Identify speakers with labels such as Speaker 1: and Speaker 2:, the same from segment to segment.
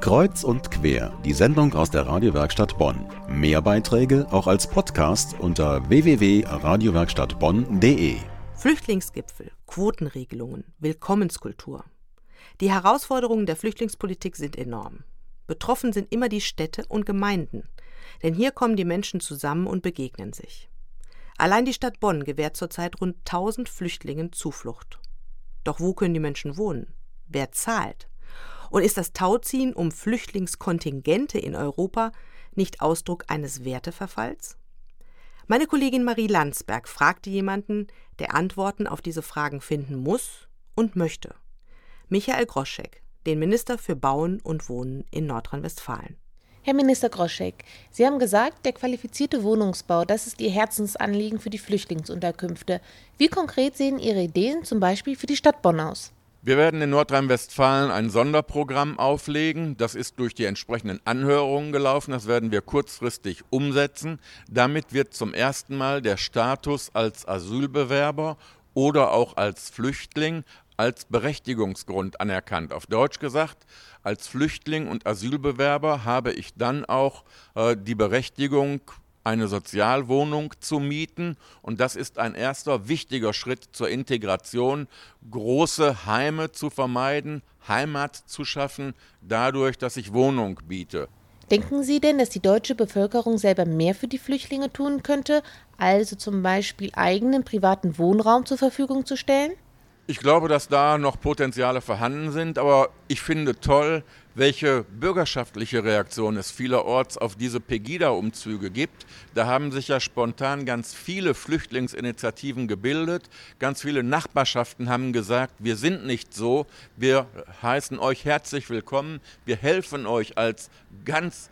Speaker 1: Kreuz und quer, die Sendung aus der Radiowerkstatt Bonn. Mehr Beiträge auch als Podcast unter www.radiowerkstattbonn.de.
Speaker 2: Flüchtlingsgipfel, Quotenregelungen, Willkommenskultur. Die Herausforderungen der Flüchtlingspolitik sind enorm. Betroffen sind immer die Städte und Gemeinden, denn hier kommen die Menschen zusammen und begegnen sich. Allein die Stadt Bonn gewährt zurzeit rund 1000 Flüchtlingen Zuflucht. Doch wo können die Menschen wohnen? Wer zahlt? Und ist das Tauziehen um Flüchtlingskontingente in Europa nicht Ausdruck eines Werteverfalls? Meine Kollegin Marie Landsberg fragte jemanden, der Antworten auf diese Fragen finden muss und möchte. Michael Groschek, den Minister für Bauen und Wohnen in Nordrhein-Westfalen.
Speaker 3: Herr Minister Groschek, Sie haben gesagt, der qualifizierte Wohnungsbau, das ist Ihr Herzensanliegen für die Flüchtlingsunterkünfte. Wie konkret sehen Ihre Ideen zum Beispiel für die Stadt Bonn aus?
Speaker 4: Wir werden in Nordrhein-Westfalen ein Sonderprogramm auflegen. Das ist durch die entsprechenden Anhörungen gelaufen. Das werden wir kurzfristig umsetzen. Damit wird zum ersten Mal der Status als Asylbewerber oder auch als Flüchtling als Berechtigungsgrund anerkannt. Auf Deutsch gesagt, als Flüchtling und Asylbewerber habe ich dann auch äh, die Berechtigung, eine Sozialwohnung zu mieten. Und das ist ein erster wichtiger Schritt zur Integration, große Heime zu vermeiden, Heimat zu schaffen, dadurch, dass ich Wohnung biete.
Speaker 3: Denken Sie denn, dass die deutsche Bevölkerung selber mehr für die Flüchtlinge tun könnte, also zum Beispiel eigenen privaten Wohnraum zur Verfügung zu stellen?
Speaker 4: Ich glaube, dass da noch Potenziale vorhanden sind, aber ich finde toll, welche bürgerschaftliche Reaktion es vielerorts auf diese Pegida-Umzüge gibt. Da haben sich ja spontan ganz viele Flüchtlingsinitiativen gebildet. Ganz viele Nachbarschaften haben gesagt, wir sind nicht so, wir heißen euch herzlich willkommen, wir helfen euch als ganz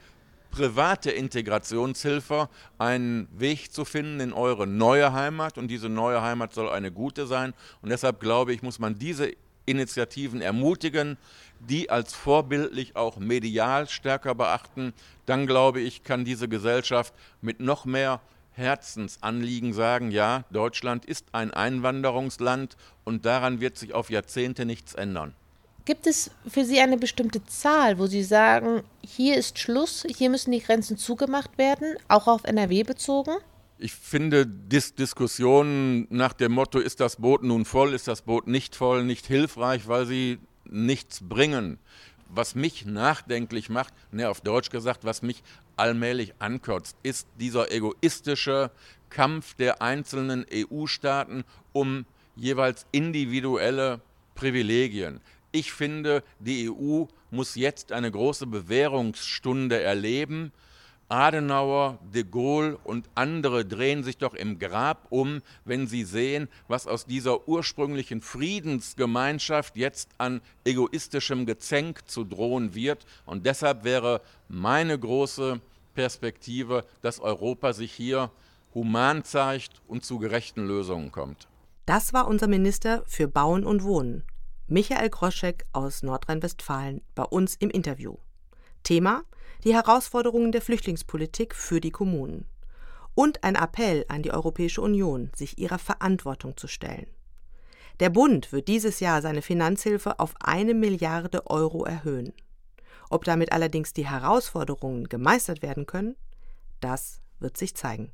Speaker 4: private Integrationshilfe einen Weg zu finden in eure neue Heimat. Und diese neue Heimat soll eine gute sein. Und deshalb glaube ich, muss man diese Initiativen ermutigen, die als vorbildlich auch medial stärker beachten, dann glaube ich, kann diese Gesellschaft mit noch mehr Herzensanliegen sagen, ja, Deutschland ist ein Einwanderungsland und daran wird sich auf Jahrzehnte nichts ändern.
Speaker 3: Gibt es für Sie eine bestimmte Zahl, wo Sie sagen, hier ist Schluss, hier müssen die Grenzen zugemacht werden, auch auf NRW bezogen?
Speaker 4: Ich finde Dis Diskussionen nach dem Motto, ist das Boot nun voll, ist das Boot nicht voll, nicht hilfreich, weil sie nichts bringen. Was mich nachdenklich macht, ne, auf Deutsch gesagt, was mich allmählich ankotzt, ist dieser egoistische Kampf der einzelnen EU-Staaten um jeweils individuelle Privilegien. Ich finde, die EU muss jetzt eine große Bewährungsstunde erleben. Adenauer, de Gaulle und andere drehen sich doch im Grab um, wenn sie sehen, was aus dieser ursprünglichen Friedensgemeinschaft jetzt an egoistischem Gezänk zu drohen wird. Und deshalb wäre meine große Perspektive, dass Europa sich hier human zeigt und zu gerechten Lösungen kommt.
Speaker 2: Das war unser Minister für Bauen und Wohnen, Michael Groschek aus Nordrhein-Westfalen, bei uns im Interview. Thema die Herausforderungen der Flüchtlingspolitik für die Kommunen. Und ein Appell an die Europäische Union, sich ihrer Verantwortung zu stellen. Der Bund wird dieses Jahr seine Finanzhilfe auf eine Milliarde Euro erhöhen. Ob damit allerdings die Herausforderungen gemeistert werden können, das wird sich zeigen.